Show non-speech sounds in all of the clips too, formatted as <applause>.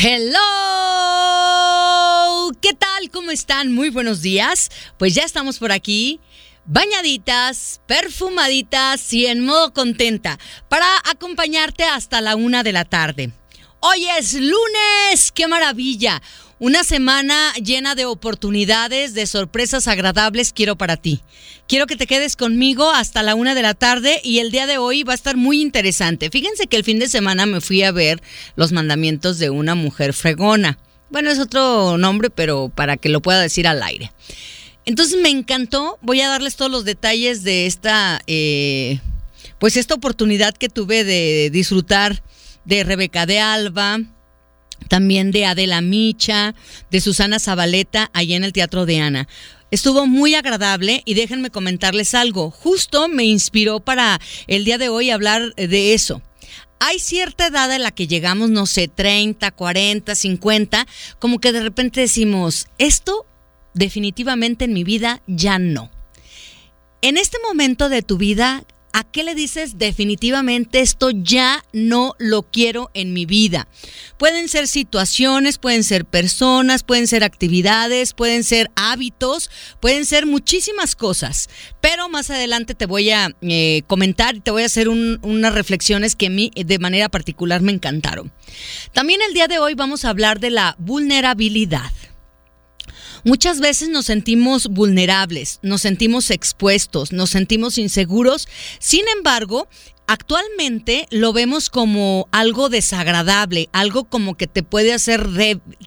Hello, ¿qué tal? ¿Cómo están? Muy buenos días. Pues ya estamos por aquí, bañaditas, perfumaditas y en modo contenta para acompañarte hasta la una de la tarde. Hoy es lunes, qué maravilla. Una semana llena de oportunidades, de sorpresas agradables quiero para ti. Quiero que te quedes conmigo hasta la una de la tarde y el día de hoy va a estar muy interesante. Fíjense que el fin de semana me fui a ver los mandamientos de una mujer fregona. Bueno, es otro nombre, pero para que lo pueda decir al aire. Entonces me encantó. Voy a darles todos los detalles de esta, eh, pues esta oportunidad que tuve de disfrutar de Rebeca de Alba, también de Adela Micha, de Susana Zabaleta, allá en el Teatro de Ana. Estuvo muy agradable y déjenme comentarles algo. Justo me inspiró para el día de hoy hablar de eso. Hay cierta edad en la que llegamos, no sé, 30, 40, 50, como que de repente decimos, esto definitivamente en mi vida ya no. En este momento de tu vida, ¿A qué le dices definitivamente esto ya no lo quiero en mi vida? Pueden ser situaciones, pueden ser personas, pueden ser actividades, pueden ser hábitos, pueden ser muchísimas cosas. Pero más adelante te voy a eh, comentar y te voy a hacer unas reflexiones que a mí de manera particular me encantaron. También el día de hoy vamos a hablar de la vulnerabilidad. Muchas veces nos sentimos vulnerables, nos sentimos expuestos, nos sentimos inseguros. Sin embargo, actualmente lo vemos como algo desagradable, algo como que te puede hacer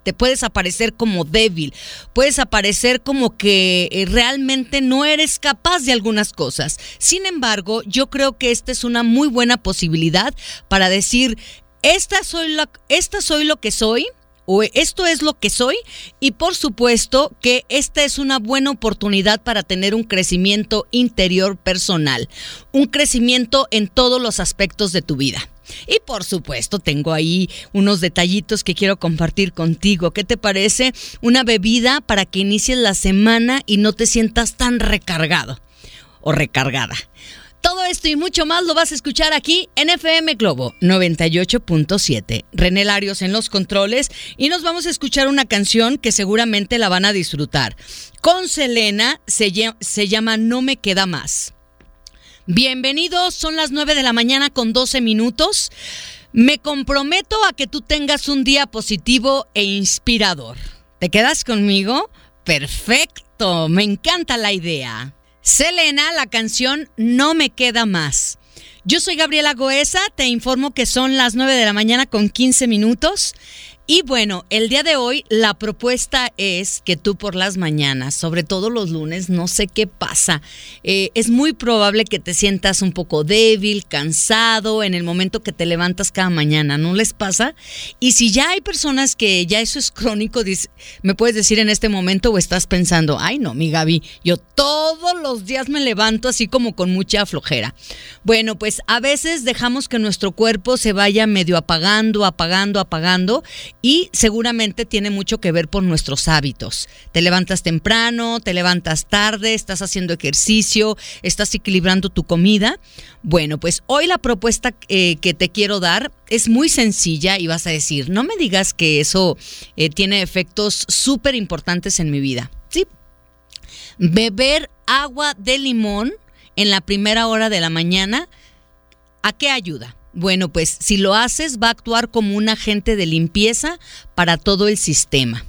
te puedes aparecer como débil, puedes aparecer como que eh, realmente no eres capaz de algunas cosas. Sin embargo, yo creo que esta es una muy buena posibilidad para decir, esta soy, esta soy lo que soy esto es lo que soy y por supuesto que esta es una buena oportunidad para tener un crecimiento interior personal, un crecimiento en todos los aspectos de tu vida. Y por supuesto, tengo ahí unos detallitos que quiero compartir contigo. ¿Qué te parece? Una bebida para que inicies la semana y no te sientas tan recargado o recargada. Todo esto y mucho más lo vas a escuchar aquí en FM Globo 98.7. René Larios en los controles y nos vamos a escuchar una canción que seguramente la van a disfrutar. Con Selena se, llama No me queda más. Bienvenidos, son las 9 de la mañana con 12 minutos. Me comprometo a que tú tengas un día positivo e inspirador. ¿Te quedas conmigo? Perfecto, me encanta la idea. Selena, la canción No me queda más. Yo soy Gabriela Goesa, te informo que son las 9 de la mañana con 15 minutos y bueno, el día de hoy la propuesta es que tú por las mañanas, sobre todo los lunes, no sé qué pasa, eh, es muy probable que te sientas un poco débil, cansado en el momento que te levantas cada mañana, ¿no les pasa? Y si ya hay personas que ya eso es crónico, me puedes decir en este momento o estás pensando, ay no, mi Gaby, yo todos los días me levanto así como con mucha flojera. Bueno, pues a veces dejamos que nuestro cuerpo se vaya medio apagando, apagando, apagando y seguramente tiene mucho que ver por nuestros hábitos. Te levantas temprano, te levantas tarde, estás haciendo ejercicio, estás equilibrando tu comida. Bueno, pues hoy la propuesta eh, que te quiero dar es muy sencilla y vas a decir, no me digas que eso eh, tiene efectos súper importantes en mi vida. Sí, beber agua de limón en la primera hora de la mañana, ¿a qué ayuda? Bueno, pues si lo haces va a actuar como un agente de limpieza para todo el sistema.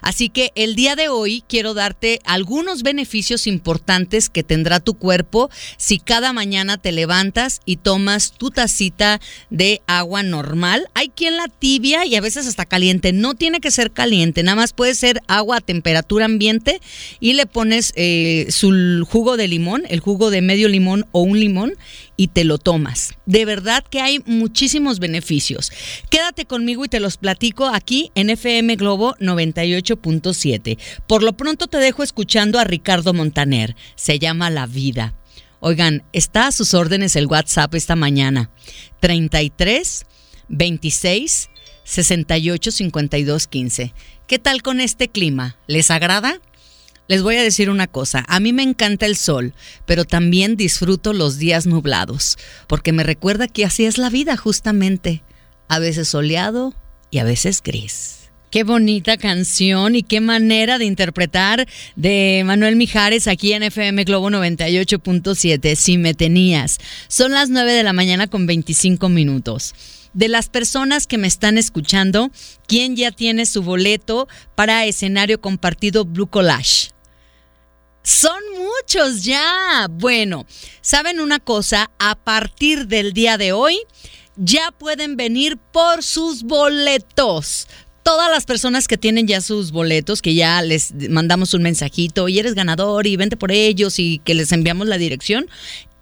Así que el día de hoy quiero darte algunos beneficios importantes que tendrá tu cuerpo si cada mañana te levantas y tomas tu tacita de agua normal. Hay quien la tibia y a veces hasta caliente. No tiene que ser caliente, nada más puede ser agua a temperatura ambiente y le pones eh, su jugo de limón, el jugo de medio limón o un limón y te lo tomas. De verdad que hay muchísimos beneficios. Quédate conmigo y te los platico aquí en FM Globo 98.7. Por lo pronto te dejo escuchando a Ricardo Montaner. Se llama La Vida. Oigan, está a sus órdenes el WhatsApp esta mañana. 33 26 68 52 15. ¿Qué tal con este clima? ¿Les agrada? Les voy a decir una cosa, a mí me encanta el sol, pero también disfruto los días nublados, porque me recuerda que así es la vida justamente, a veces soleado y a veces gris. Qué bonita canción y qué manera de interpretar de Manuel Mijares aquí en FM Globo 98.7. Si me tenías. Son las 9 de la mañana con 25 minutos. De las personas que me están escuchando, ¿quién ya tiene su boleto para escenario compartido Blue Collage? Son muchos ya. Bueno, ¿saben una cosa? A partir del día de hoy ya pueden venir por sus boletos todas las personas que tienen ya sus boletos, que ya les mandamos un mensajito y eres ganador y vente por ellos y que les enviamos la dirección,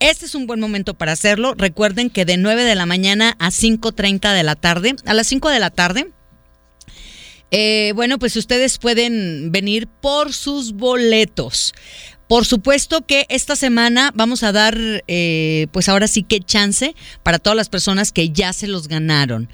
este es un buen momento para hacerlo. Recuerden que de 9 de la mañana a 5.30 de la tarde, a las 5 de la tarde, eh, bueno, pues ustedes pueden venir por sus boletos. Por supuesto que esta semana vamos a dar, eh, pues ahora sí que chance para todas las personas que ya se los ganaron.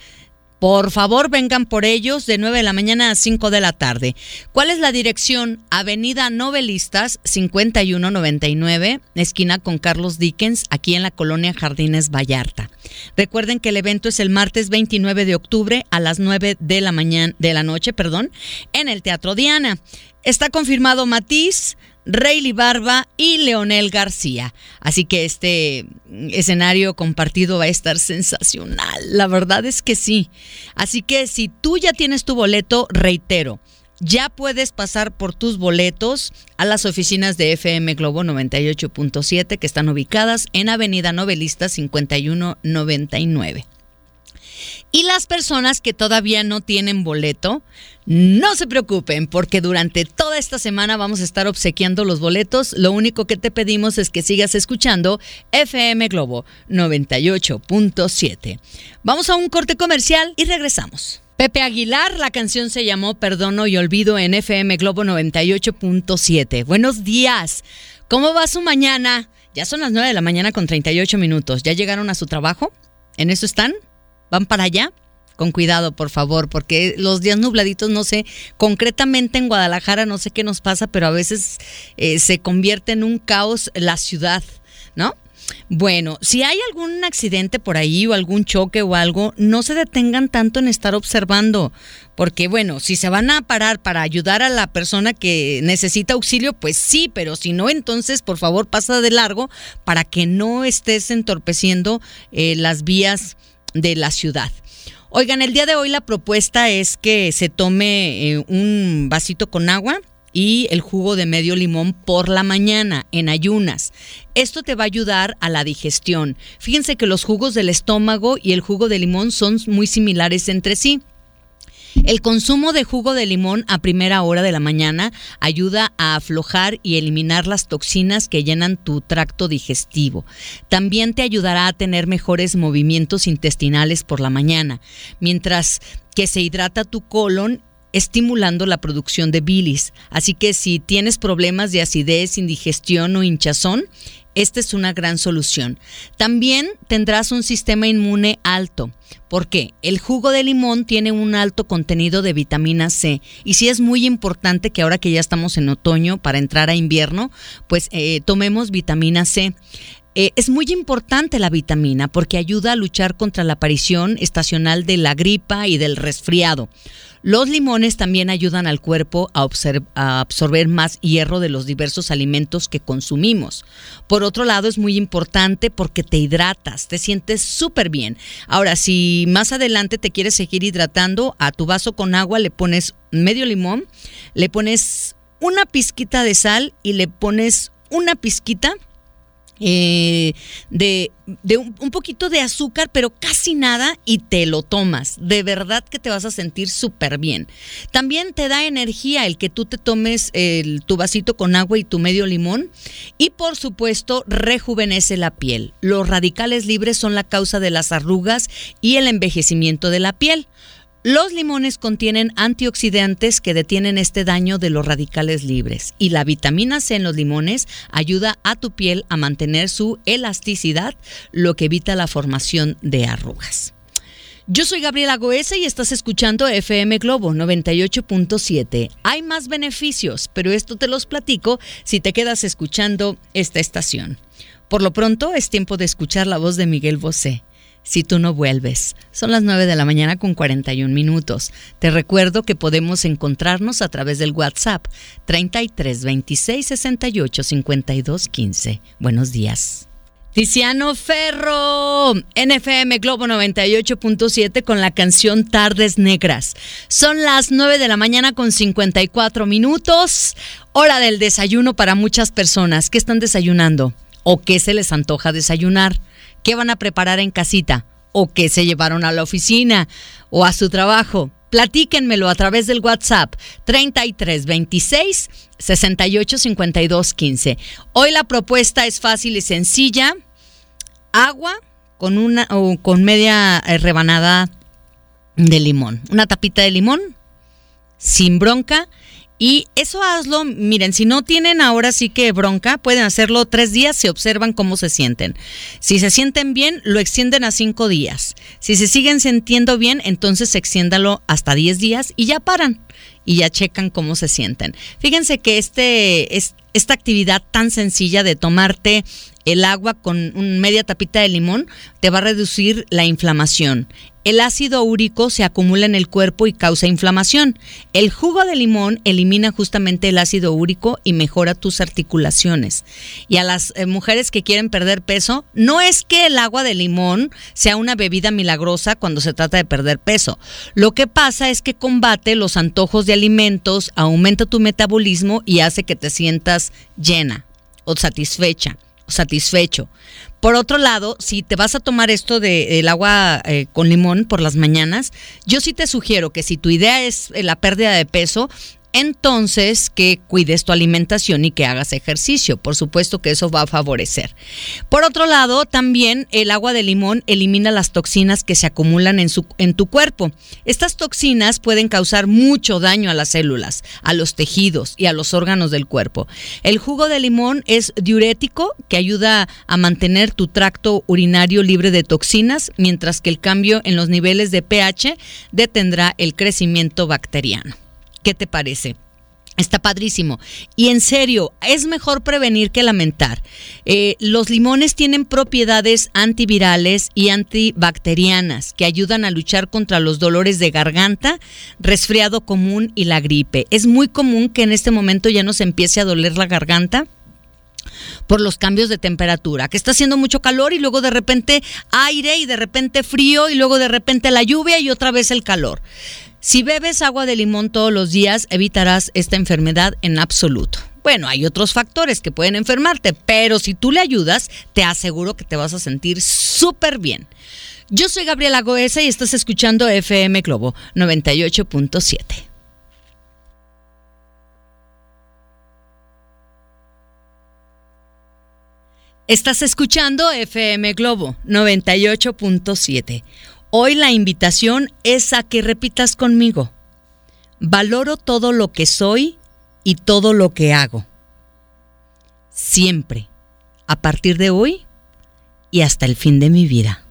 Por favor, vengan por ellos de 9 de la mañana a 5 de la tarde. ¿Cuál es la dirección? Avenida Novelistas 5199, esquina con Carlos Dickens, aquí en la colonia Jardines Vallarta. Recuerden que el evento es el martes 29 de octubre a las 9 de la mañana de la noche, perdón, en el Teatro Diana. Está confirmado Matiz, Rayleigh Barba y Leonel García. Así que este escenario compartido va a estar sensacional. La verdad es que sí. Así que si tú ya tienes tu boleto, reitero, ya puedes pasar por tus boletos a las oficinas de FM Globo 98.7 que están ubicadas en Avenida Novelista 5199. Y las personas que todavía no tienen boleto, no se preocupen porque durante toda esta semana vamos a estar obsequiando los boletos. Lo único que te pedimos es que sigas escuchando FM Globo 98.7. Vamos a un corte comercial y regresamos. Pepe Aguilar, la canción se llamó Perdono y Olvido en FM Globo 98.7. Buenos días. ¿Cómo va su mañana? Ya son las 9 de la mañana con 38 minutos. ¿Ya llegaron a su trabajo? ¿En eso están? ¿Van para allá? Con cuidado, por favor, porque los días nubladitos, no sé, concretamente en Guadalajara, no sé qué nos pasa, pero a veces eh, se convierte en un caos la ciudad, ¿no? Bueno, si hay algún accidente por ahí o algún choque o algo, no se detengan tanto en estar observando, porque bueno, si se van a parar para ayudar a la persona que necesita auxilio, pues sí, pero si no, entonces por favor pasa de largo para que no estés entorpeciendo eh, las vías de la ciudad. Oigan, el día de hoy la propuesta es que se tome eh, un vasito con agua y el jugo de medio limón por la mañana en ayunas. Esto te va a ayudar a la digestión. Fíjense que los jugos del estómago y el jugo de limón son muy similares entre sí. El consumo de jugo de limón a primera hora de la mañana ayuda a aflojar y eliminar las toxinas que llenan tu tracto digestivo. También te ayudará a tener mejores movimientos intestinales por la mañana, mientras que se hidrata tu colon estimulando la producción de bilis. Así que si tienes problemas de acidez, indigestión o hinchazón, esta es una gran solución. También tendrás un sistema inmune alto. porque El jugo de limón tiene un alto contenido de vitamina C. Y sí es muy importante que ahora que ya estamos en otoño para entrar a invierno, pues eh, tomemos vitamina C. Eh, es muy importante la vitamina porque ayuda a luchar contra la aparición estacional de la gripa y del resfriado. Los limones también ayudan al cuerpo a, absorber más hierro de los diversos alimentos que consumimos. Por otro lado, es muy importante porque te hidratas, te sientes súper bien. Ahora, si más adelante te quieres seguir hidratando, a tu vaso con agua le pones medio limón, le pones una pizquita de sal y le pones una pizquita eh, de, un, poquito de azúcar, pero casi nada, y te lo tomas. De verdad que te vas a sentir súper bien. También te da energía el que tú te tomes el, tu vasito con agua y tu medio limón. Y por supuesto, rejuvenece la piel. Los radicales libres son la causa de las arrugas y el envejecimiento de la piel. Los limones contienen antioxidantes que detienen este daño de los radicales libres y la vitamina C en los limones ayuda a tu piel a mantener su elasticidad, lo que evita la formación de arrugas. Yo soy Gabriela Goesa y estás escuchando FM Globo 98.7. Hay más beneficios, pero esto te los platico si te quedas escuchando esta estación. Por lo pronto es tiempo de escuchar la voz de Miguel Bosé. Si tú no vuelves. Son las 9 de la mañana con 41 minutos. Te recuerdo que podemos encontrarnos a través del WhatsApp 33 26 68 52 15. Buenos días. Tiziano Ferro, NFM Globo 98.7 con la canción Tardes Negras. Son las 9 de la mañana con 54 minutos, hora del desayuno para muchas personas. ¿Qué están desayunando? ¿O qué se les antoja desayunar? ¿Qué van a preparar en casita? ¿O qué se llevaron a la oficina? ¿O a su trabajo? Platíquenmelo a través del WhatsApp 3326 685215. Hoy la propuesta es fácil y sencilla. Agua con una o con media eh, rebanada de limón, una tapita de limón sin bronca y eso hazlo, miren, si no tienen ahora sí que bronca, pueden hacerlo tres días si observan cómo se sienten. Si se sienten bien, lo extienden a cinco días. Si se siguen sintiendo bien, entonces extiéndalo hasta diez días y ya paran y ya checan cómo se sienten. Fíjense que este, esta actividad tan sencilla de tomarte el agua con media tapita de limón te va a reducir la inflamación. El ácido úrico se acumula en el cuerpo y causa inflamación. El jugo de limón elimina justamente el ácido úrico y mejora tus articulaciones. Y a las eh, mujeres que quieren perder peso, no es que el agua de limón sea una bebida milagrosa cuando se trata de perder peso. Lo que pasa es que combate los antojos de alimentos, aumenta tu metabolismo y hace que te sientas llena o satisfecha satisfecho. Por otro lado, si te vas a tomar esto del agua eh, con limón por las mañanas, yo sí te sugiero que si tu idea es eh, la pérdida de peso, entonces que cuides tu alimentación y que hagas ejercicio. Por supuesto que eso va a favorecer. Por otro lado, también el agua de limón elimina las toxinas que se acumulan en, su, en tu cuerpo. Estas toxinas pueden causar mucho daño a las células, a los tejidos y a los órganos del cuerpo. El jugo de limón es diurético que ayuda a mantener tu tracto urinario libre de toxinas, mientras que el cambio en los niveles de pH detendrá el crecimiento bacteriano. ¿Qué te parece? Está padrísimo. Y en serio, es mejor prevenir que lamentar. Eh, los limones tienen propiedades antivirales y antibacterianas que ayudan a luchar contra los dolores de garganta, resfriado común y la gripe. Es muy común que en este momento ya nos empiece a doler la garganta por los cambios de temperatura, que está haciendo mucho calor y luego de repente aire y de repente frío y luego de repente la lluvia y otra vez el calor. Si bebes agua de limón todos los días, evitarás esta enfermedad en absoluto. Bueno, hay otros factores que pueden enfermarte, pero si tú le ayudas, te aseguro que te vas a sentir súper bien. Yo soy Gabriela Goesa y estás escuchando FM Globo 98.7. Estás escuchando FM Globo 98.7. Hoy la invitación es a que repitas conmigo. Valoro todo lo que soy y todo lo que hago. Siempre, a partir de hoy y hasta el fin de mi vida.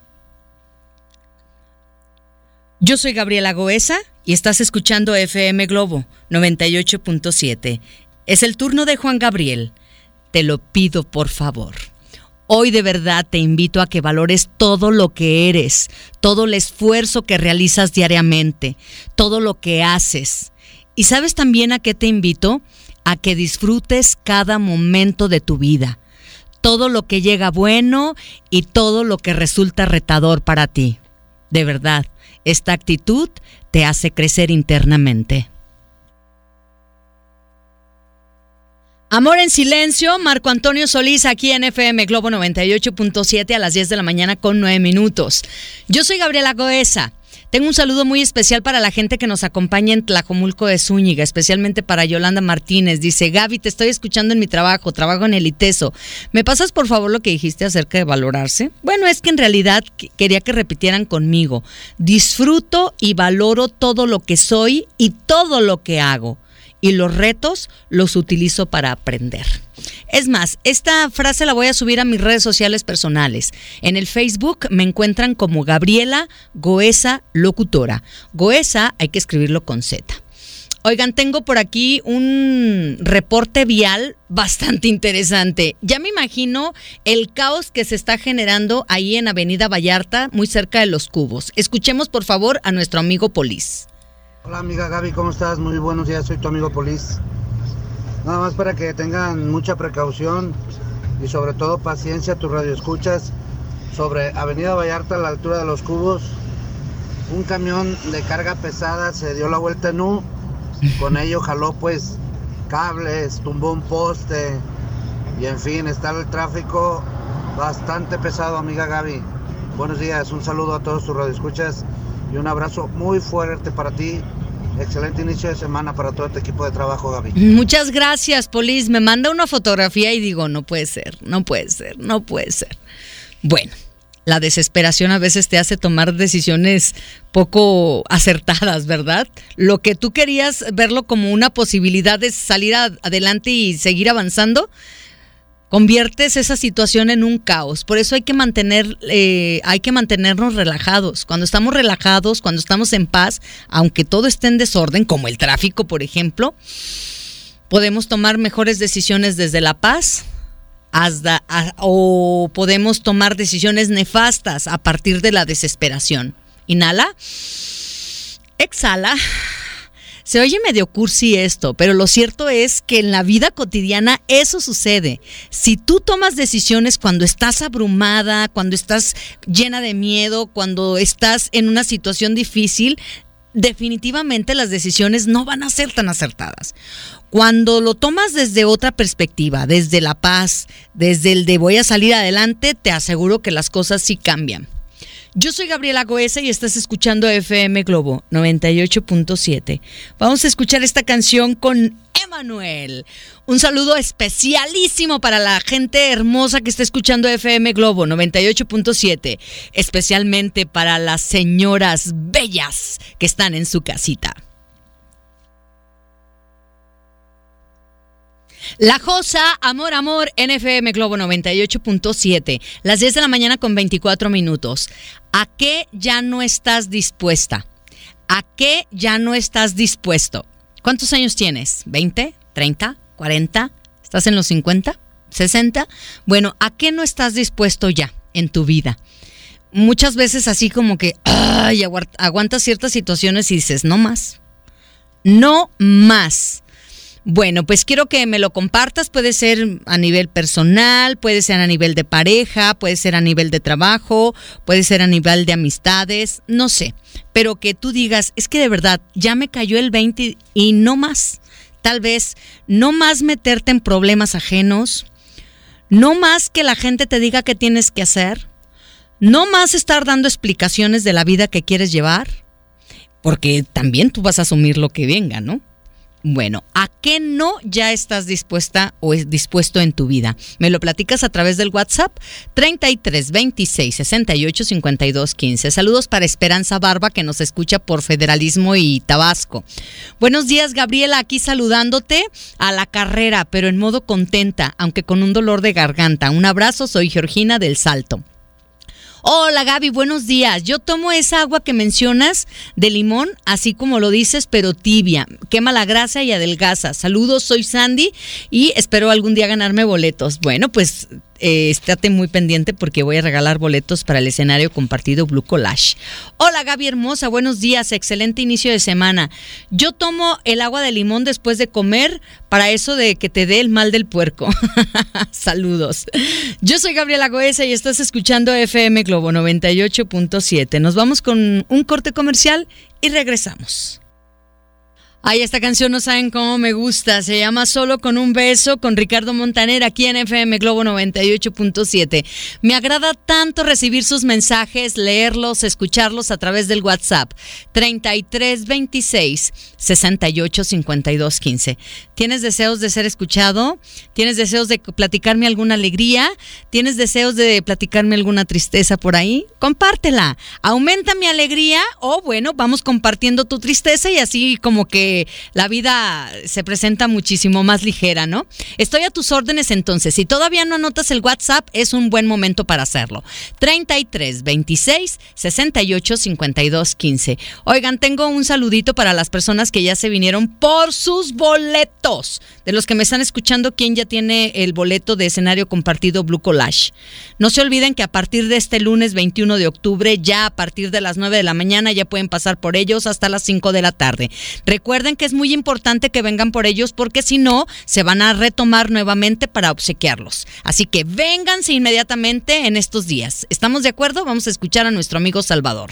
Yo soy Gabriela Goesa y estás escuchando FM Globo 98.7. Es el turno de Juan Gabriel. Te lo pido por favor. Hoy de verdad te invito a que valores todo lo que eres, todo el esfuerzo que realizas diariamente, todo lo que haces. ¿Y sabes también a qué te invito? A que disfrutes cada momento de tu vida, todo lo que llega bueno y todo lo que resulta retador para ti. De verdad, esta actitud te hace crecer internamente. Amor en silencio, Marco Antonio Solís aquí en FM Globo 98.7 a las 10 de la mañana con 9 minutos. Yo soy Gabriela Goesa. Tengo un saludo muy especial para la gente que nos acompaña en Tlajomulco de Zúñiga, especialmente para Yolanda Martínez. Dice, Gaby, te estoy escuchando en mi trabajo, trabajo en el ITESO. ¿Me pasas por favor lo que dijiste acerca de valorarse? Bueno, es que en realidad quería que repitieran conmigo. Disfruto y valoro todo lo que soy y todo lo que hago y los retos los utilizo para aprender. Es más, esta frase la voy a subir a mis redes sociales personales. En el Facebook me encuentran como Gabriela Goesa Locutora. Goesa hay que escribirlo con Z. Oigan, tengo por aquí un reporte vial bastante interesante. Ya me imagino el caos que se está generando ahí en Avenida Vallarta, muy cerca de los cubos. Escuchemos por favor a nuestro amigo Polis. Hola amiga Gaby, ¿cómo estás? Muy buenos días, soy tu amigo Polis. Nada más para que tengan mucha precaución y sobre todo paciencia tus radioescuchas sobre Avenida Vallarta a la altura de los cubos. Un camión de carga pesada se dio la vuelta en U con ello jaló pues cables, tumbó un poste y en fin, está el tráfico bastante pesado, amiga Gaby. Buenos días, un saludo a todos tus radioescuchas y un abrazo muy fuerte para ti. Excelente inicio de semana para todo este equipo de trabajo, Gaby. Muchas gracias, Polis. Me manda una fotografía y digo, no puede ser, no puede ser, no puede ser. Bueno, la desesperación a veces te hace tomar decisiones poco acertadas, ¿verdad? Lo que tú querías verlo como una posibilidad de salir adelante y seguir avanzando, conviertes esa situación en un caos. Por eso hay que mantener, eh, hay que mantenernos relajados. Cuando estamos relajados, cuando estamos en paz, aunque todo esté en desorden, como el tráfico, por ejemplo, podemos tomar mejores decisiones desde la paz hasta, o podemos tomar decisiones nefastas a partir de la desesperación. Inhala, exhala. Se oye medio cursi esto, pero lo cierto es que en la vida cotidiana eso sucede. Si tú tomas decisiones cuando estás abrumada, cuando estás llena de miedo, cuando estás en una situación difícil, definitivamente las decisiones no van a ser tan acertadas. Cuando lo tomas desde otra perspectiva, desde la paz, desde el de voy a salir adelante, te aseguro que las cosas sí cambian. Yo soy Gabriela Goesa y estás escuchando FM Globo 98.7. Vamos a escuchar esta canción con Emanuel. Un saludo especialísimo para la gente hermosa que está escuchando FM Globo 98.7, especialmente para las señoras bellas que están en su casita. La Josa, Amor, Amor, NFM Globo 98.7, las 10 de la mañana con 24 minutos. ¿A qué ya no estás dispuesta? ¿A qué ya no estás dispuesto? ¿Cuántos años tienes? ¿20? ¿30? ¿40? ¿Estás en los 50? ¿60? Bueno, ¿a qué no estás dispuesto ya en tu vida? Muchas veces así como que ay, aguantas ciertas situaciones y dices, no más. No más. Bueno, pues quiero que me lo compartas. Puede ser a nivel personal, puede ser a nivel de pareja, puede ser a nivel de trabajo, puede ser a nivel de amistades, no sé. Pero que tú digas, es que de verdad ya me cayó el 20 y no más. Tal vez no más meterte en problemas ajenos, no más que la gente te diga qué tienes que hacer, no más estar dando explicaciones de la vida que quieres llevar, porque también tú vas a asumir lo que venga, ¿no? Bueno, ¿a qué no ya estás dispuesta o es dispuesto en tu vida? Me lo platicas a través del WhatsApp 33 26 68 52 15. Saludos para Esperanza Barba que nos escucha por Federalismo y Tabasco. Buenos días, Gabriela, aquí saludándote a la carrera, pero en modo contenta, aunque con un dolor de garganta. Un abrazo, soy Georgina del Salto. Hola Gaby, buenos días. Yo tomo esa agua que mencionas de limón, así como lo dices, pero tibia. Quema la grasa y adelgaza. Saludos, soy Sandy y espero algún día ganarme boletos. Bueno, pues eh, estate muy pendiente porque voy a regalar boletos para el escenario compartido Blue Collage. Hola Gaby hermosa, buenos días, excelente inicio de semana. Yo tomo el agua de limón después de comer para eso de que te dé el mal del puerco. <laughs> Saludos. Yo soy Gabriela Goesa y estás escuchando FM Globo 98.7. Nos vamos con un corte comercial y regresamos. Ay, esta canción no saben cómo me gusta. Se llama Solo con un beso con Ricardo Montaner aquí en FM Globo 98.7. Me agrada tanto recibir sus mensajes, leerlos, escucharlos a través del WhatsApp 3326 68 52 15. ¿Tienes deseos de ser escuchado? ¿Tienes deseos de platicarme alguna alegría? ¿Tienes deseos de platicarme alguna tristeza por ahí? Compártela. Aumenta mi alegría o bueno, vamos compartiendo tu tristeza y así como que la vida se presenta muchísimo más ligera, ¿no? Estoy a tus órdenes entonces. Si todavía no anotas el WhatsApp, es un buen momento para hacerlo. 33 26 68 52 15. Oigan, tengo un saludito para las personas que ya se vinieron por sus boletos. De los que me están escuchando, ¿quién ya tiene el boleto de escenario compartido Blue Collage? No se olviden que a partir de este lunes 21 de octubre, ya a partir de las 9 de la mañana, ya pueden pasar por ellos hasta las 5 de la tarde. Recuerden que es muy importante que vengan por ellos porque si no, se van a retomar nuevamente para obsequiarlos. Así que vénganse inmediatamente en estos días. ¿Estamos de acuerdo? Vamos a escuchar a nuestro amigo Salvador.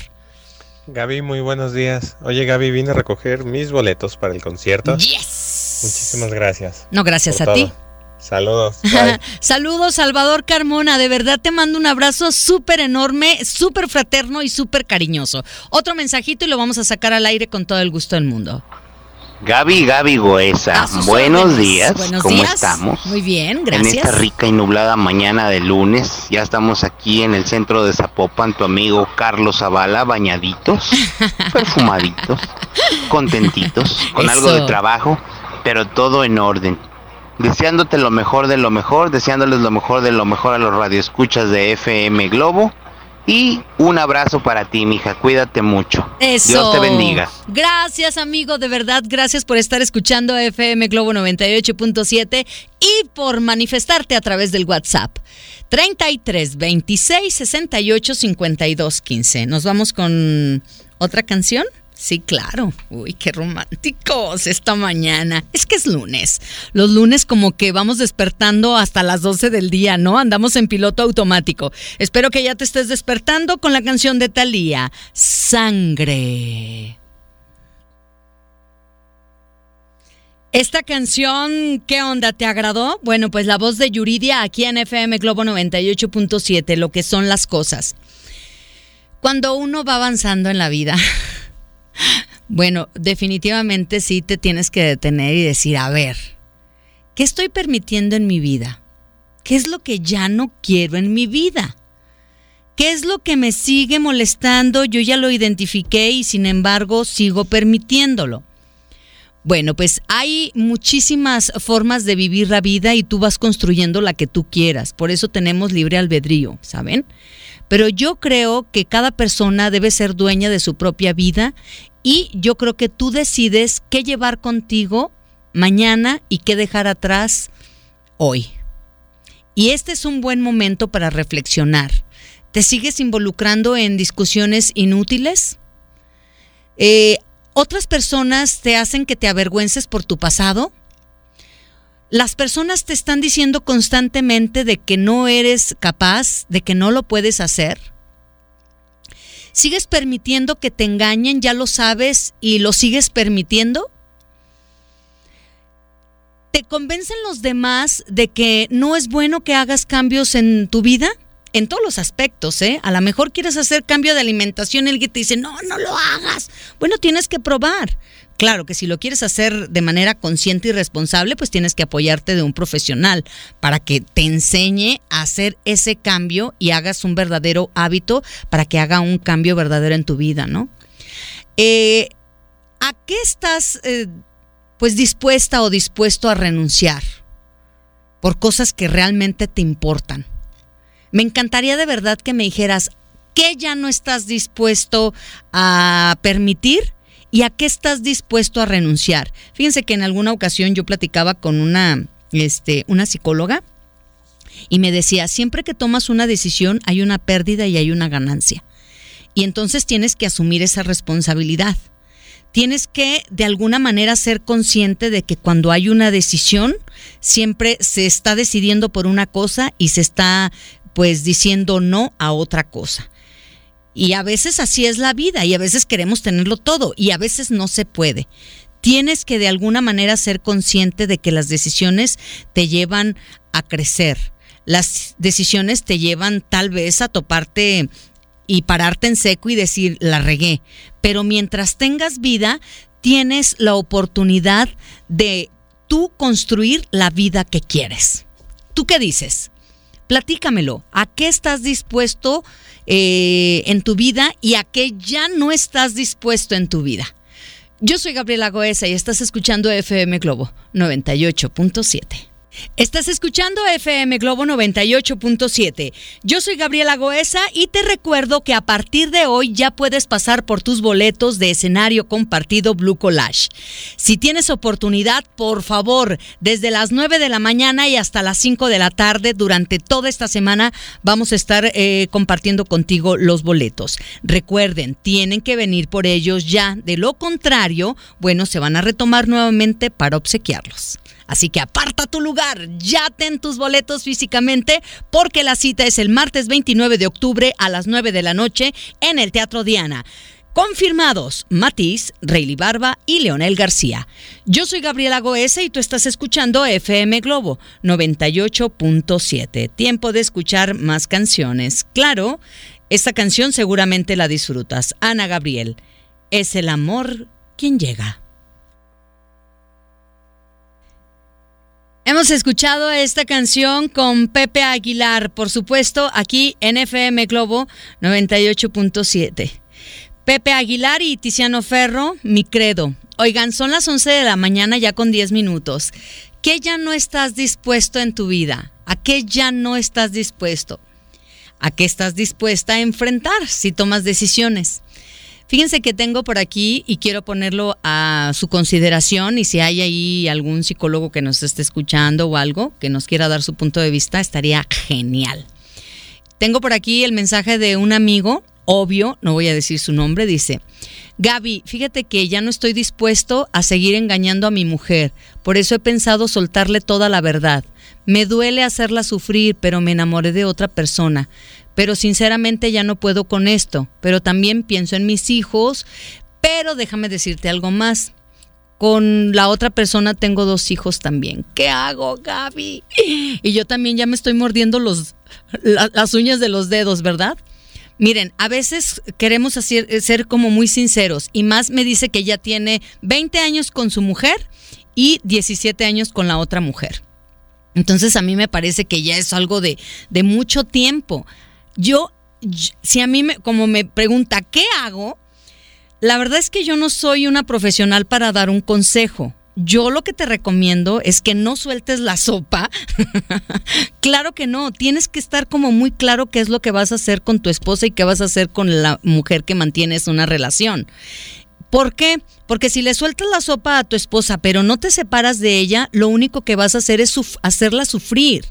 Gaby, muy buenos días. Oye, Gaby, vine a recoger mis boletos para el concierto. Yes. Muchísimas gracias. No, gracias a ti. Saludos. <laughs> Saludos, Salvador Carmona. De verdad te mando un abrazo súper enorme, súper fraterno y súper cariñoso. Otro mensajito y lo vamos a sacar al aire con todo el gusto del mundo. Gaby, Gaby Goesa, buenos días, ¿cómo estamos? Muy bien, gracias. En esta rica y nublada mañana de lunes, ya estamos aquí en el centro de Zapopan, tu amigo Carlos Zavala, bañaditos, <laughs> perfumaditos, contentitos, con algo de trabajo, pero todo en orden. Deseándote lo mejor de lo mejor, deseándoles lo mejor de lo mejor a los radioescuchas de FM Globo y un abrazo para ti, mija. Cuídate mucho. Eso. Dios te bendiga. Gracias, amigo. De verdad, gracias por estar escuchando FM Globo 98.7 y por manifestarte a través del WhatsApp. 33 26 68 52 15. Nos vamos con otra canción. Sí, claro. Uy, qué románticos esta mañana. Es que es lunes. Los lunes como que vamos despertando hasta las 12 del día, ¿no? Andamos en piloto automático. Espero que ya te estés despertando con la canción de Thalía, Sangre. Esta canción, ¿qué onda? ¿Te agradó? Bueno, pues la voz de Yuridia aquí en FM Globo 98.7, lo que son las cosas. Cuando uno va avanzando en la vida, <laughs> bueno, definitivamente sí te tienes que detener y decir, a ver, ¿qué estoy permitiendo en mi vida? ¿Qué es lo que ya no quiero en mi vida? ¿Qué es lo que me sigue molestando? Yo ya lo identifiqué y sin embargo sigo permitiéndolo. Bueno, pues hay muchísimas formas de vivir la vida y tú vas construyendo la que tú quieras. Por eso tenemos libre albedrío, ¿saben? Pero yo creo que cada persona debe ser dueña de su propia vida y yo creo que tú decides qué llevar contigo mañana y qué dejar atrás hoy. Y este es un buen momento para reflexionar. ¿Te sigues involucrando en discusiones inútiles? Eh, ¿Otras personas te hacen que te avergüences por tu pasado? Las personas te están diciendo constantemente de que no eres capaz, de que no lo puedes hacer. ¿Sigues permitiendo que te engañen, ya lo sabes, y lo sigues permitiendo? ¿Te convencen los demás de que no es bueno que hagas cambios en tu vida? En todos los aspectos, ¿eh? A lo mejor quieres hacer cambio de alimentación y alguien te dice, no, no lo hagas. Bueno, tienes que probar. Claro que si lo quieres hacer de manera consciente y responsable, pues tienes que apoyarte de un profesional para que te enseñe a hacer ese cambio y hagas un verdadero hábito para que haga un cambio verdadero en tu vida, ¿no? Eh, ¿A qué estás eh, pues dispuesta o dispuesto a renunciar por cosas que realmente te importan? Me encantaría de verdad que me dijeras, ¿qué ya no estás dispuesto a permitir? y a qué estás dispuesto a renunciar. Fíjense que en alguna ocasión yo platicaba con una, este, una psicóloga y me decía, siempre que tomas una decisión hay una pérdida y hay una ganancia. Y entonces tienes que asumir esa responsabilidad. Tienes que de alguna manera ser consciente de que cuando hay una decisión, siempre se está decidiendo por una cosa y se está pues diciendo no a otra cosa. Y a veces así es la vida y a veces queremos tenerlo todo y a veces no se puede. Tienes que de alguna manera ser consciente de que las decisiones te llevan a crecer. Las decisiones te llevan tal vez a toparte y pararte en seco y decir, la regué. Pero mientras tengas vida, tienes la oportunidad de tú construir la vida que quieres. ¿Tú qué dices? Platícamelo. ¿A qué estás dispuesto eh, en tu vida y a qué ya no estás dispuesto en tu vida. Yo soy Gabriela Goesa y estás escuchando FM Globo 98.7. Estás escuchando FM Globo 98.7. Yo soy Gabriela Goesa y te recuerdo que a partir de hoy ya puedes pasar por tus boletos de escenario compartido Blue Collage. Si tienes oportunidad, por favor, desde las 9 de la mañana y hasta las 5 de la tarde, durante toda esta semana, vamos a estar eh, compartiendo contigo los boletos. Recuerden, tienen que venir por ellos ya. De lo contrario, bueno, se van a retomar nuevamente para obsequiarlos. Así que aparta tu lugar, ya ten tus boletos físicamente porque la cita es el martes 29 de octubre a las 9 de la noche en el Teatro Diana. Confirmados, Matiz, Rayleigh Barba y Leonel García. Yo soy Gabriela Goese y tú estás escuchando FM Globo 98.7. Tiempo de escuchar más canciones. Claro, esta canción seguramente la disfrutas. Ana Gabriel, es el amor quien llega. Hemos escuchado esta canción con Pepe Aguilar, por supuesto, aquí en FM Globo 98.7. Pepe Aguilar y Tiziano Ferro, mi credo. Oigan, son las 11 de la mañana ya con 10 minutos. ¿Qué ya no estás dispuesto en tu vida? ¿A qué ya no estás dispuesto? ¿A qué estás dispuesta a enfrentar si tomas decisiones? Fíjense que tengo por aquí y quiero ponerlo a su consideración y si hay ahí algún psicólogo que nos esté escuchando o algo que nos quiera dar su punto de vista, estaría genial. Tengo por aquí el mensaje de un amigo, obvio, no voy a decir su nombre, dice, Gaby, fíjate que ya no estoy dispuesto a seguir engañando a mi mujer, por eso he pensado soltarle toda la verdad. Me duele hacerla sufrir, pero me enamoré de otra persona pero sinceramente ya no puedo con esto, pero también pienso en mis hijos, pero déjame decirte algo más. Con la otra persona tengo dos hijos también. ¿Qué hago, Gaby? Y yo también ya me estoy mordiendo los, las uñas de los dedos, ¿verdad? Miren, a veces queremos hacer, ser como muy sinceros y más me dice que ya tiene 20 años con su mujer y 17 años con la otra mujer. Entonces a mí me parece que ya es algo de, de mucho tiempo. Yo, si a mí, me, como me pregunta, ¿qué hago? La verdad es que yo no soy una profesional para dar un consejo. Yo lo que te recomiendo es que no sueltes la sopa. <laughs> claro que no, tienes que estar como muy claro qué es lo que vas a hacer con tu esposa y qué vas a hacer con la mujer que mantienes una relación. ¿Por qué? Porque si le sueltas la sopa a tu esposa pero no te separas de ella, lo único que vas a hacer es hacerla sufrir.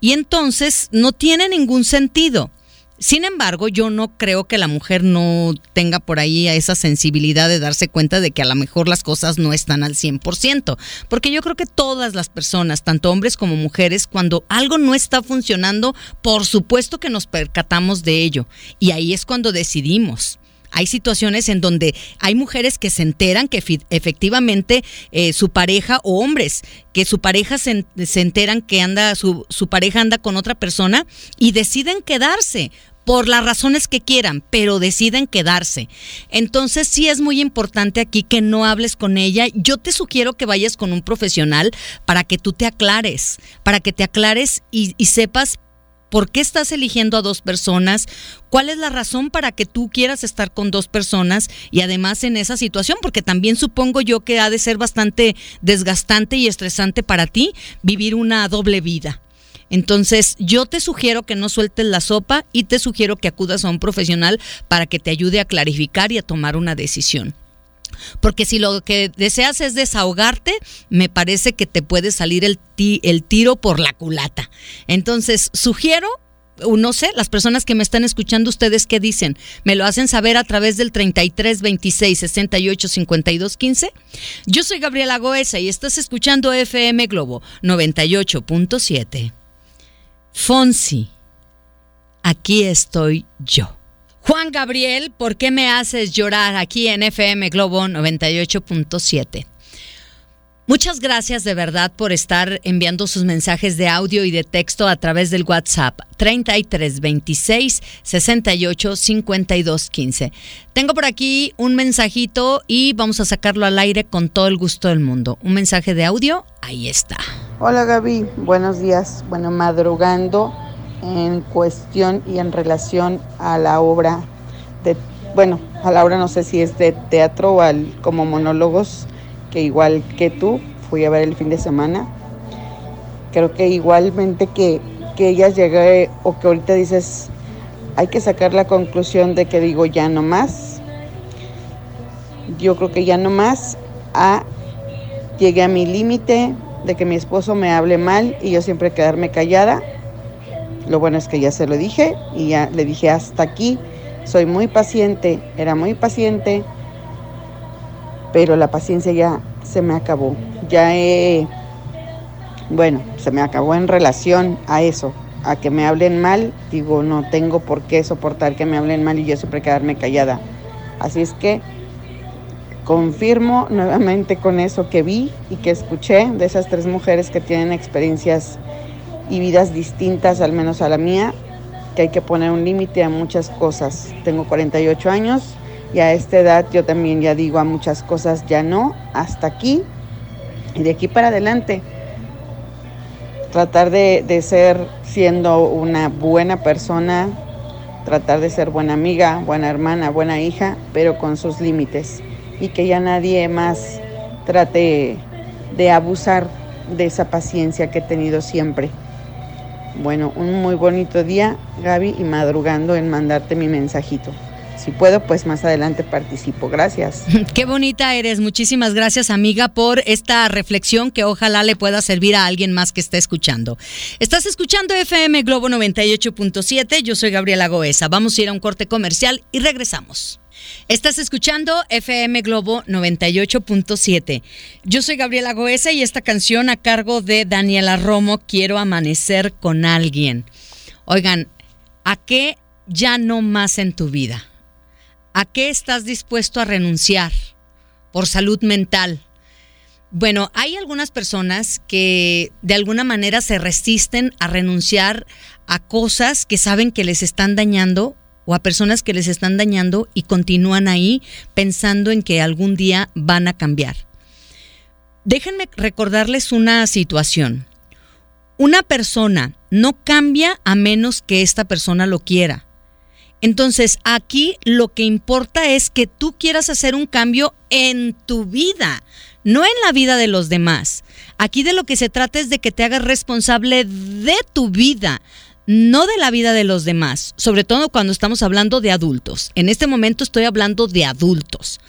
Y entonces no tiene ningún sentido. Sin embargo, yo no creo que la mujer no tenga por ahí esa sensibilidad de darse cuenta de que a lo mejor las cosas no están al 100%, porque yo creo que todas las personas, tanto hombres como mujeres, cuando algo no está funcionando, por supuesto que nos percatamos de ello, y ahí es cuando decidimos hay situaciones en donde hay mujeres que se enteran que efectivamente eh, su pareja o hombres que su pareja se, enteran que anda su, su pareja anda con otra persona y deciden quedarse por las razones que quieran, pero deciden quedarse. Entonces sí es muy importante aquí que no hables con ella. Yo te sugiero que vayas con un profesional para que tú te aclares, para que te aclares y sepas ¿Por qué estás eligiendo a dos personas? ¿Cuál es la razón para que tú quieras estar con dos personas y además en esa situación? Porque también supongo yo que ha de ser bastante desgastante y estresante para ti vivir una doble vida. Entonces, yo te sugiero que no sueltes la sopa y te sugiero que acudas a un profesional para que te ayude a clarificar y a tomar una decisión. Porque si lo que deseas es desahogarte, me parece que te puede salir el, el tiro por la culata. Entonces, sugiero no sé, las personas que me están escuchando, ustedes qué dicen, me lo hacen saber a través del 33 26 68 52 15. Yo soy Gabriela Goesa y estás escuchando FM Globo 98.7. Fonsi, aquí estoy yo. Juan Gabriel, ¿por qué me haces llorar aquí en FM Globo 98.7? Muchas gracias de verdad por estar enviando sus mensajes de audio y de texto a través del WhatsApp 3326 68 52 15. Tengo por aquí un mensajito y vamos a sacarlo al aire con todo el gusto del mundo. Un mensaje de audio, ahí está. Hola Gaby, buenos días. Bueno, madrugando en cuestión y en relación a la obra de, bueno, a la hora no sé si es de teatro o al, como monólogos, que igual que tú, fui a ver el fin de semana. Creo que igualmente que, que ellas llegué o que ahorita dices, hay que sacar la conclusión de que digo ya no más. Yo creo que ya no más a, llegué a mi límite de que mi esposo me hable mal y yo siempre quedarme callada. Lo bueno es que ya se lo dije y ya le dije hasta aquí. Soy muy paciente, era muy paciente, pero la paciencia ya se me acabó. Ya he, bueno, se me acabó en relación a eso, a que me hablen mal. Digo, no tengo por qué soportar que me hablen mal y yo siempre quedarme callada. Así es que confirmo nuevamente con eso que vi y que escuché de esas tres mujeres que tienen experiencias y vidas distintas, al menos a la mía, que hay que poner un límite a muchas cosas. Tengo 48 años y a esta edad yo también ya digo a muchas cosas ya no, hasta aquí y de aquí para adelante. Tratar de, de ser siendo una buena persona, tratar de ser buena amiga, buena hermana, buena hija, pero con sus límites y que ya nadie más trate de abusar de esa paciencia que he tenido siempre. Bueno, un muy bonito día, Gaby, y madrugando en mandarte mi mensajito. Si puedo, pues más adelante participo. Gracias. <laughs> Qué bonita eres. Muchísimas gracias, amiga, por esta reflexión que ojalá le pueda servir a alguien más que esté escuchando. Estás escuchando FM Globo 98.7. Yo soy Gabriela Goesa. Vamos a ir a un corte comercial y regresamos. Estás escuchando FM Globo 98.7. Yo soy Gabriela Goesa y esta canción a cargo de Daniela Romo, Quiero amanecer con alguien. Oigan, ¿a qué ya no más en tu vida? ¿A qué estás dispuesto a renunciar por salud mental? Bueno, hay algunas personas que de alguna manera se resisten a renunciar a cosas que saben que les están dañando o a personas que les están dañando y continúan ahí pensando en que algún día van a cambiar. Déjenme recordarles una situación. Una persona no cambia a menos que esta persona lo quiera. Entonces, aquí lo que importa es que tú quieras hacer un cambio en tu vida, no en la vida de los demás. Aquí de lo que se trata es de que te hagas responsable de tu vida, no de la vida de los demás, sobre todo cuando estamos hablando de adultos. En este momento estoy hablando de adultos.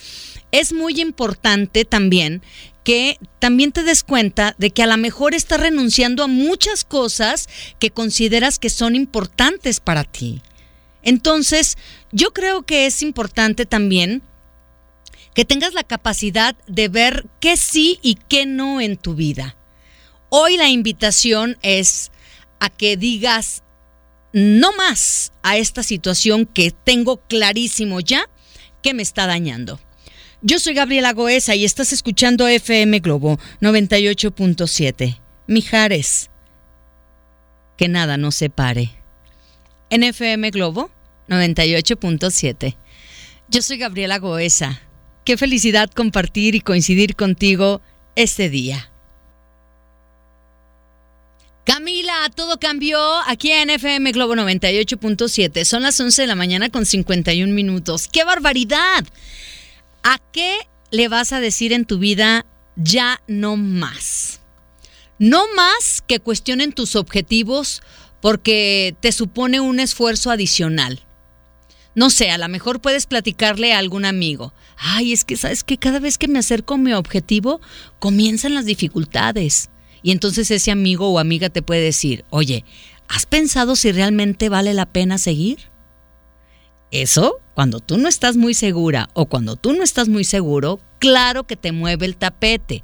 Es muy importante también que también te des cuenta de que a lo mejor estás renunciando a muchas cosas que consideras que son importantes para ti. Entonces, yo creo que es importante también que tengas la capacidad de ver qué sí y qué no en tu vida. Hoy la invitación es a que digas no más a esta situación que tengo clarísimo ya que me está dañando. Yo soy Gabriela Goesa y estás escuchando FM Globo 98.7. Mijares, que nada nos separe. En FM Globo 98.7. Yo soy Gabriela Goesa. Qué felicidad compartir y coincidir contigo este día. Camila, todo cambió aquí en FM Globo 98.7. Son las 11 de la mañana con 51 minutos. ¡Qué barbaridad! ¿A qué le vas a decir en tu vida ya no más? No más que cuestionen tus objetivos porque te supone un esfuerzo adicional. No sé, a lo mejor puedes platicarle a algún amigo. Ay, es que sabes que cada vez que me acerco a mi objetivo, comienzan las dificultades y entonces ese amigo o amiga te puede decir, oye, ¿has pensado si realmente vale la pena seguir? Eso, cuando tú no estás muy segura o cuando tú no estás muy seguro, claro que te mueve el tapete.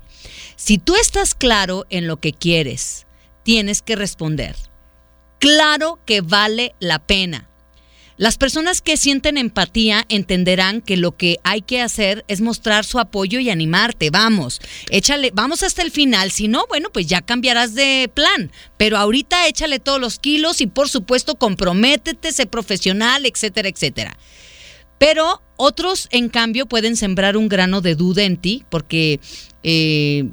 Si tú estás claro en lo que quieres, tienes que responder. Claro que vale la pena. Las personas que sienten empatía entenderán que lo que hay que hacer es mostrar su apoyo y animarte. Vamos, échale, vamos hasta el final. Si no, bueno, pues ya cambiarás de plan. Pero ahorita échale todos los kilos y por supuesto comprométete, sé profesional, etcétera, etcétera. Pero otros, en cambio, pueden sembrar un grano de duda en ti porque... Eh,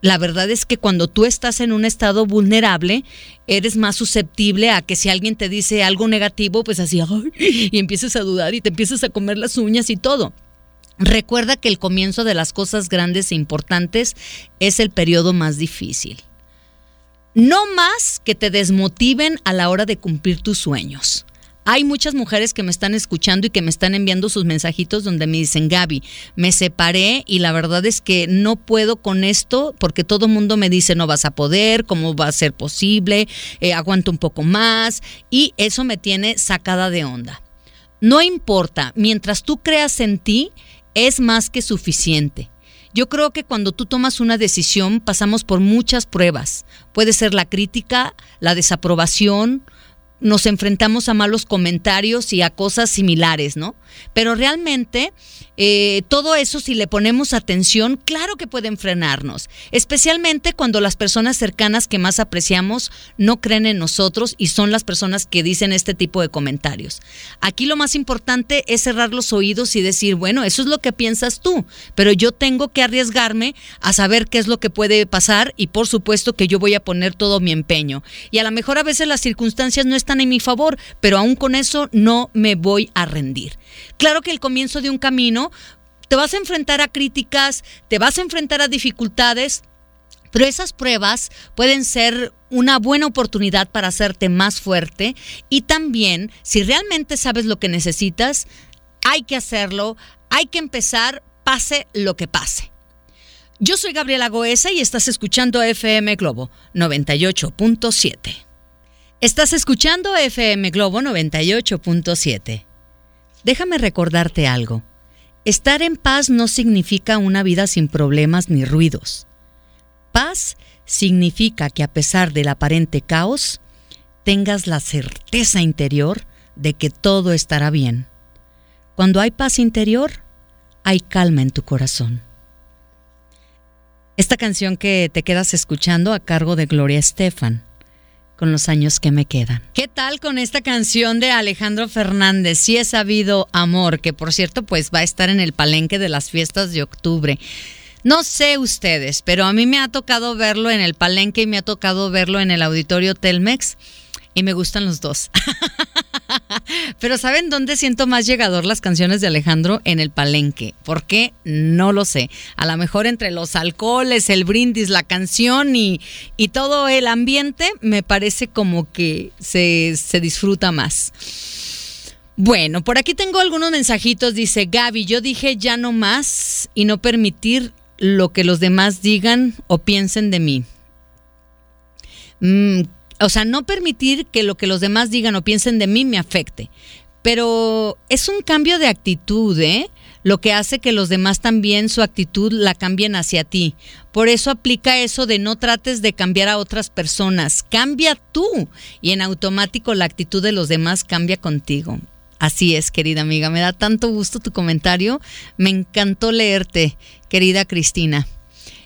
La verdad es que cuando tú estás en un estado vulnerable, eres más susceptible a que si alguien te dice algo negativo, pues así, y empiezas a dudar y te empiezas a comer las uñas y todo. Recuerda que el comienzo de las cosas grandes e importantes es el periodo más difícil. No más que te desmotiven a la hora de cumplir tus sueños. Hay muchas mujeres que me están escuchando y que me están enviando sus mensajitos donde me dicen, Gaby, me separé y la verdad es que no puedo con esto porque todo el mundo me dice, no vas a poder, cómo va a ser posible, eh, aguanto un poco más y eso me tiene sacada de onda. No importa, mientras tú creas en ti, es más que suficiente. Yo creo que cuando tú tomas una decisión pasamos por muchas pruebas. Puede ser la crítica, la desaprobación, nos enfrentamos a malos comentarios y a cosas similares, ¿no? Pero realmente eh, todo eso, si le ponemos atención, claro que pueden frenarnos, especialmente cuando las personas cercanas que más apreciamos no creen en nosotros y son las personas que dicen este tipo de comentarios. Aquí lo más importante es cerrar los oídos y decir, bueno, eso es lo que piensas tú, pero yo tengo que arriesgarme a saber qué es lo que puede pasar y por supuesto que yo voy a poner todo mi empeño. Y a lo mejor a veces las circunstancias no están en mi favor, pero aún con eso no me voy a rendir. Claro que el comienzo de un camino te vas a enfrentar a críticas, te vas a enfrentar a dificultades, pero esas pruebas pueden ser una buena oportunidad para hacerte más fuerte y también, si realmente sabes lo que necesitas, hay que hacerlo, hay que empezar, pase lo que pase. Yo soy Gabriela Goesa y estás escuchando FM Globo 98.7. Estás escuchando FM Globo 98.7. Déjame recordarte algo. Estar en paz no significa una vida sin problemas ni ruidos. Paz significa que a pesar del aparente caos, tengas la certeza interior de que todo estará bien. Cuando hay paz interior, hay calma en tu corazón. Esta canción que te quedas escuchando a cargo de Gloria Estefan con los años que me quedan. ¿Qué tal con esta canción de Alejandro Fernández? Si he sabido amor, que por cierto pues va a estar en el palenque de las fiestas de octubre. No sé ustedes, pero a mí me ha tocado verlo en el palenque y me ha tocado verlo en el auditorio Telmex y me gustan los dos. <laughs> Pero ¿saben dónde siento más llegador las canciones de Alejandro? En el palenque. ¿Por qué? No lo sé. A lo mejor entre los alcoholes, el brindis, la canción y, y todo el ambiente, me parece como que se, se disfruta más. Bueno, por aquí tengo algunos mensajitos. Dice Gaby, yo dije ya no más y no permitir lo que los demás digan o piensen de mí. Mm, o sea, no permitir que lo que los demás digan o piensen de mí me afecte. Pero es un cambio de actitud, ¿eh? Lo que hace que los demás también su actitud la cambien hacia ti. Por eso aplica eso de no trates de cambiar a otras personas. Cambia tú y en automático la actitud de los demás cambia contigo. Así es, querida amiga. Me da tanto gusto tu comentario. Me encantó leerte, querida Cristina.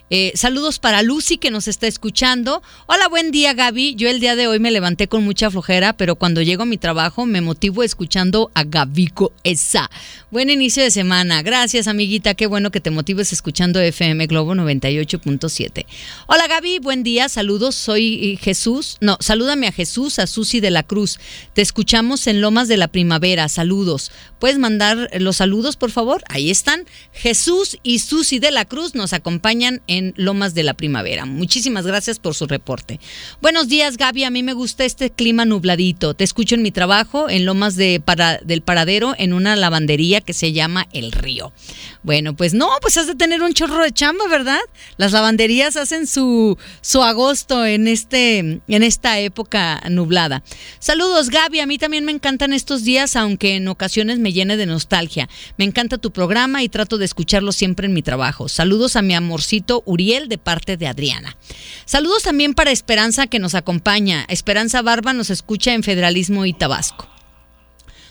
Eh, saludos para Lucy que nos está escuchando. Hola, buen día Gaby. Yo el día de hoy me levanté con mucha flojera, pero cuando llego a mi trabajo me motivo escuchando a Gabico Esa. Buen inicio de semana. Gracias amiguita. Qué bueno que te motives escuchando FM Globo 98.7. Hola Gaby, buen día. Saludos. Soy Jesús. No, salúdame a Jesús, a Susi de la Cruz. Te escuchamos en Lomas de la Primavera. Saludos. ¿Puedes mandar los saludos, por favor? Ahí están. Jesús y Susi de la Cruz nos acompañan en Lomas de la Primavera. Muchísimas gracias por su reporte. Buenos días, Gaby. A mí me gusta este clima nubladito. Te escucho en mi trabajo en Lomas de para, del Paradero en una lavandería que se llama El Río. Bueno, pues no, pues has de tener un chorro de chamba, ¿verdad? Las lavanderías hacen su, su agosto en, este, en esta época nublada. Saludos, Gaby. A mí también me encantan estos días, aunque en ocasiones me llene de nostalgia. Me encanta tu programa y trato de escucharlo siempre en mi trabajo. Saludos a mi amorcito Uriel de parte de Adriana. Saludos también para Esperanza que nos acompaña. Esperanza Barba nos escucha en Federalismo y Tabasco.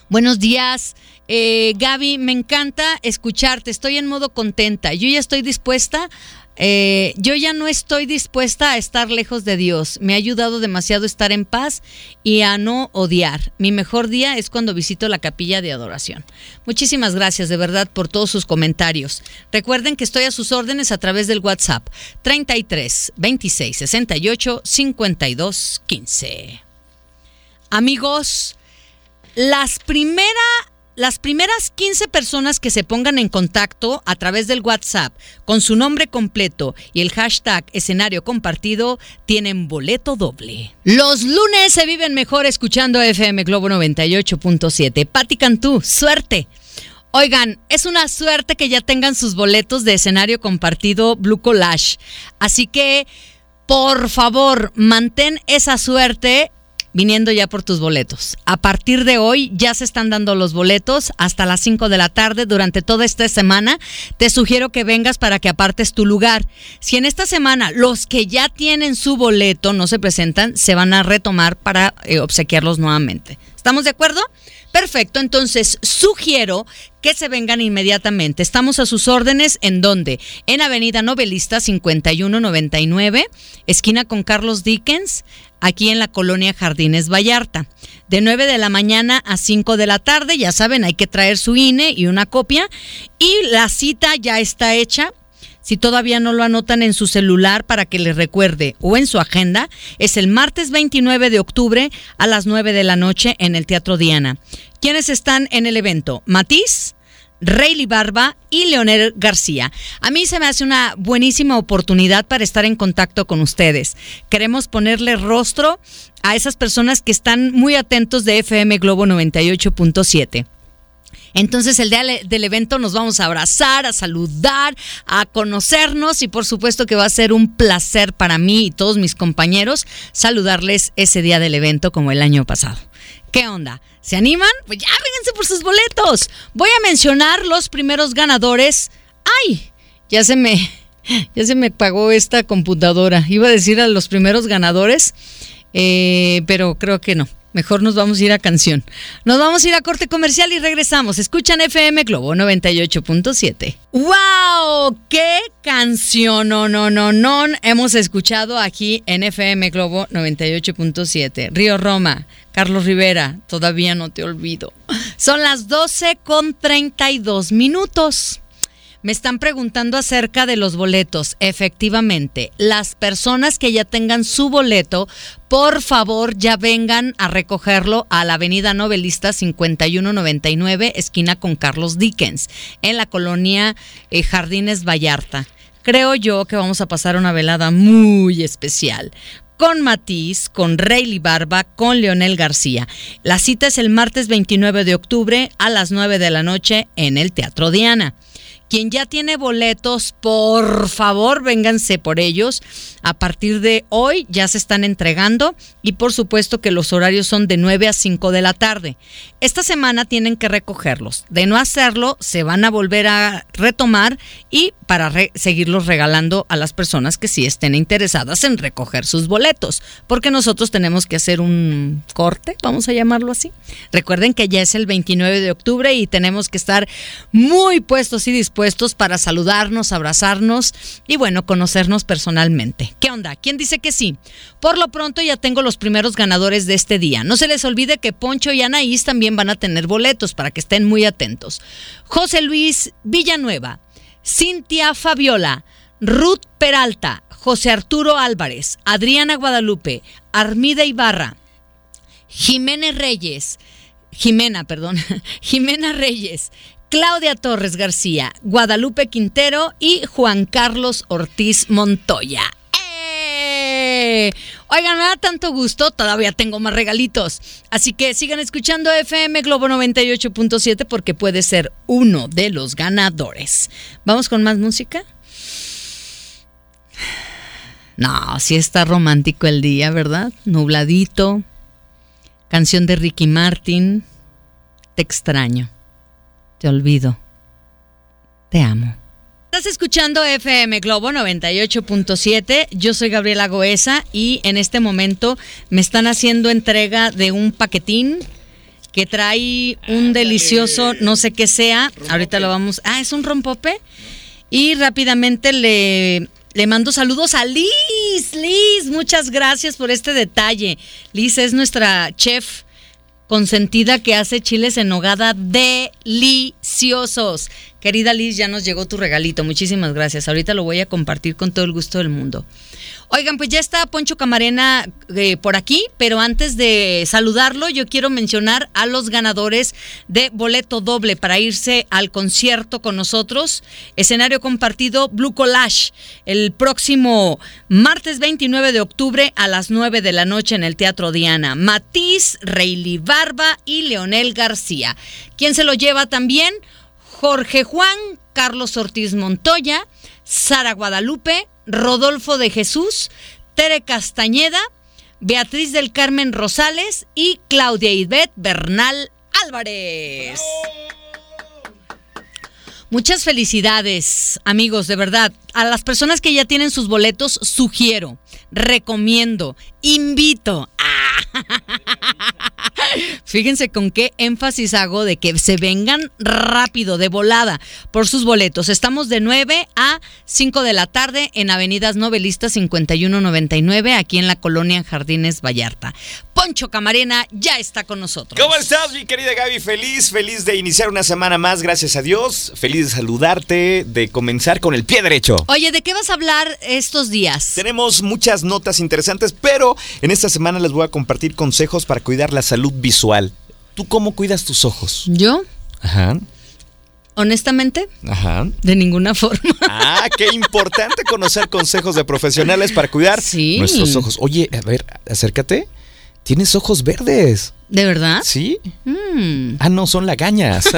Buenos días, eh, Gaby, me encanta escucharte, estoy en modo contenta. Yo ya estoy dispuesta Eh, yo ya no estoy dispuesta a estar lejos de Dios. Me ha ayudado demasiado estar en paz y a no odiar. Mi mejor día es cuando visito la capilla de adoración. Muchísimas gracias de verdad por todos sus comentarios. Recuerden que estoy a sus órdenes a través del WhatsApp 33 26 68 52 15. Amigos, las primeras las primeras 15 personas que se pongan en contacto a través del WhatsApp con su nombre completo y el hashtag escenario compartido tienen boleto doble. Los lunes se viven mejor escuchando FM Globo 98.7. Pati Cantú, suerte. Oigan, es una suerte que ya tengan sus boletos de escenario compartido Blue Collage. Así que, por favor, mantén esa suerte viniendo ya por tus boletos. A partir de hoy ya se están dando los boletos hasta las 5 de la tarde durante toda esta semana. Te sugiero que vengas para que apartes tu lugar. Si en esta semana los que ya tienen su boleto no se presentan, se van a retomar para eh, obsequiarlos nuevamente. ¿Estamos de acuerdo? Perfecto, entonces sugiero que se vengan inmediatamente. Estamos a sus órdenes en donde? En Avenida Novelista 5199, esquina con Carlos Dickens, aquí en la colonia Jardines Vallarta. De 9 de la mañana a 5 de la tarde, ya saben, hay que traer su INE y una copia. Y la cita ya está hecha. Si todavía no lo anotan en su celular para que les recuerde o en su agenda, es el martes 29 de octubre a las 9 de la noche en el Teatro Diana. ¿Quiénes están en el evento? Matiz, Rayleigh Barba y Leonel García. A mí se me hace una buenísima oportunidad para estar en contacto con ustedes. Queremos ponerle rostro a esas personas que están muy atentos de FM Globo 98.7. Entonces el día del evento nos vamos a abrazar, a saludar, a conocernos y por supuesto que va a ser un placer para mí y todos mis compañeros saludarles ese día del evento como el año pasado. ¿Qué onda? ¿Se animan? Pues ya, vénganse por sus boletos. Voy a mencionar los primeros ganadores. ¡Ay! Ya se me, <laughs> ya se me pagó esta computadora. Iba a decir a los primeros ganadores, eh, pero creo que no. Mejor nos vamos a ir a canción. Nos vamos a ir a corte comercial y regresamos. Escuchan FM Globo 98.7. ¡Wow! ¡Qué canción! No, no, no, no. Hemos escuchado aquí en FM Globo 98.7. Río Roma, Carlos Rivera, todavía no te olvido. Son las 12 con 32 minutos. Me están preguntando acerca de los boletos. Efectivamente, las personas que ya tengan su boleto, por favor ya vengan a recogerlo a la Avenida Novelista 5199, esquina con Carlos Dickens, en la colonia eh, Jardines Vallarta. Creo yo que vamos a pasar una velada muy especial con Matiz, con Rayleigh Barba, con Leonel García. La cita es el martes 29 de octubre a las 9 de la noche en el Teatro Diana. Quien ya tiene boletos, por favor, vénganse por ellos. A partir de hoy ya se están entregando y por supuesto que los horarios son de 9 a 5 de la tarde. Esta semana tienen que recogerlos. De no hacerlo, se van a volver a retomar y para seguirlos regalando a las personas que sí estén interesadas en recoger sus boletos, porque nosotros tenemos que hacer un corte, vamos a llamarlo así. Recuerden que ya es el 29 de octubre y tenemos que estar muy puestos y dispuestos para saludarnos, abrazarnos y bueno, conocernos personalmente. ¿Qué onda? ¿Quién dice que sí? Por lo pronto ya tengo los primeros ganadores de este día. No se les olvide que Poncho y Anaís también van a tener boletos para que estén muy atentos. José Luis Villanueva, Cintia Fabiola, Ruth Peralta, José Arturo Álvarez, Adriana Guadalupe, Armida Ibarra, Jiménez Reyes, Jimena, perdón, <laughs> Jimena Reyes, Claudia Torres García, Guadalupe Quintero y Juan Carlos Ortiz Montoya. ¡Eh! Oigan, me da tanto gusto, todavía tengo más regalitos. Así que sigan escuchando FM Globo 98.7 porque puede ser uno de los ganadores. ¿Vamos con más música? No, sí está romántico el día, ¿verdad? Nubladito. Canción de Ricky Martin. Te extraño. Te olvido. Te amo. Estás escuchando FM Globo 98.7. Yo soy Gabriela Goesa y en este momento me están haciendo entrega de un paquetín que trae un delicioso, no sé qué sea. Ahorita lo vamos. Ah, es un rompope. Y rápidamente le Le mando saludos a Liz. Liz, muchas gracias por este detalle. Liz es nuestra chef consentida que hace chiles en nogada deliciosos. Querida Liz, ya nos llegó tu regalito. Muchísimas gracias. Ahorita lo voy a compartir con todo el gusto del mundo. Oigan, pues ya está Poncho Camarena eh, por aquí, pero antes de saludarlo, yo quiero mencionar a los ganadores de boleto doble para irse al concierto con nosotros. Escenario compartido Blue Collage el próximo martes 29 de octubre a las 9 de la noche en el Teatro Diana. Matiz, Reyli Barba y Leonel García. ¿Quién se lo lleva también? Jorge Juan, Carlos Ortiz Montoya, Sara Guadalupe, Rodolfo de Jesús, Tere Castañeda, Beatriz del Carmen Rosales y Claudia Ivette Bernal Álvarez. Muchas felicidades, amigos, de verdad. A las personas que ya tienen sus boletos, sugiero, recomiendo, invito. Fíjense con qué énfasis hago de que se vengan rápido, de volada, por sus boletos. Estamos de 9 a 5 de la tarde en Avenidas Novelistas 5199, aquí en la colonia Jardines Vallarta. Poncho Camarena ya está con nosotros. ¿Cómo estás, mi querida Gaby? Feliz, feliz de iniciar una semana más, gracias a Dios. Feliz de saludarte, de comenzar con el pie derecho. Oye, ¿de qué vas a hablar estos días? Tenemos muchas notas interesantes, pero en esta semana les voy a compartir consejos para cuidar la salud visual. ¿Tú cómo cuidas tus ojos? ¿Yo? Ajá. Honestamente, Ajá. de ninguna forma. Ah, qué importante conocer consejos de profesionales para cuidar Sí. nuestros ojos. Oye, a ver, acércate. Tienes ojos verdes. ¿De verdad? ¿Sí? Mm. Ah, no, son lagañas. <laughs>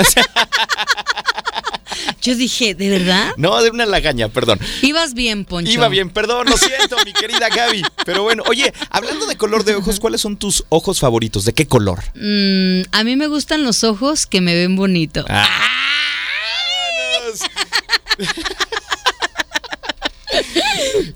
Yo dije, ¿de verdad? no, de una lagaña, perdón. Ibas bien, Poncho. Iba bien, perdón, lo siento, mi querida Gaby. Pero bueno, oye, hablando de color de ojos, ¿cuáles son tus ojos favoritos? ¿De qué color? Mm, a mí me gustan los ojos que me ven bonito. Ah.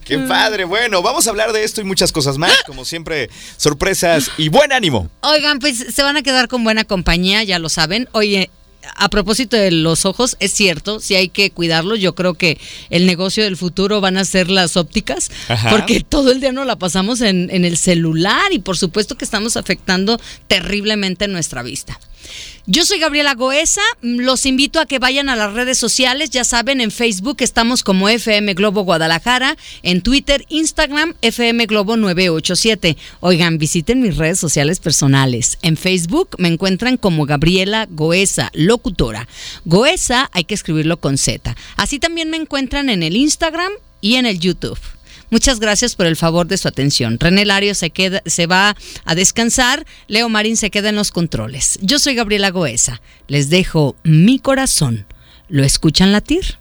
Qué padre. Bueno, vamos a hablar de esto y muchas cosas más. Como siempre, sorpresas y buen ánimo. Oigan, pues se van a quedar con buena compañía, ya lo saben. Oye, a propósito de los ojos, es cierto, sí hay que cuidarlos. Yo creo que el negocio del futuro van a ser las ópticas, Ajá. porque todo el día nos la pasamos en, en el celular y por supuesto que estamos afectando terriblemente nuestra vista. Yo soy Gabriela Goesa, los invito a que vayan a las redes sociales, ya saben, en Facebook estamos como FM Globo Guadalajara, en Twitter, Instagram, FM Globo 987. Oigan, visiten mis redes sociales personales. En Facebook me encuentran como Gabriela Goesa, locutora. Goesa hay que escribirlo con Z. Así también me encuentran en el Instagram y en el YouTube. Muchas gracias por el favor de su atención. René Lario se, queda, se va a descansar, Leo Marín se queda en los controles. Yo soy Gabriela Goesa. Les dejo mi corazón. ¿Lo escuchan latir?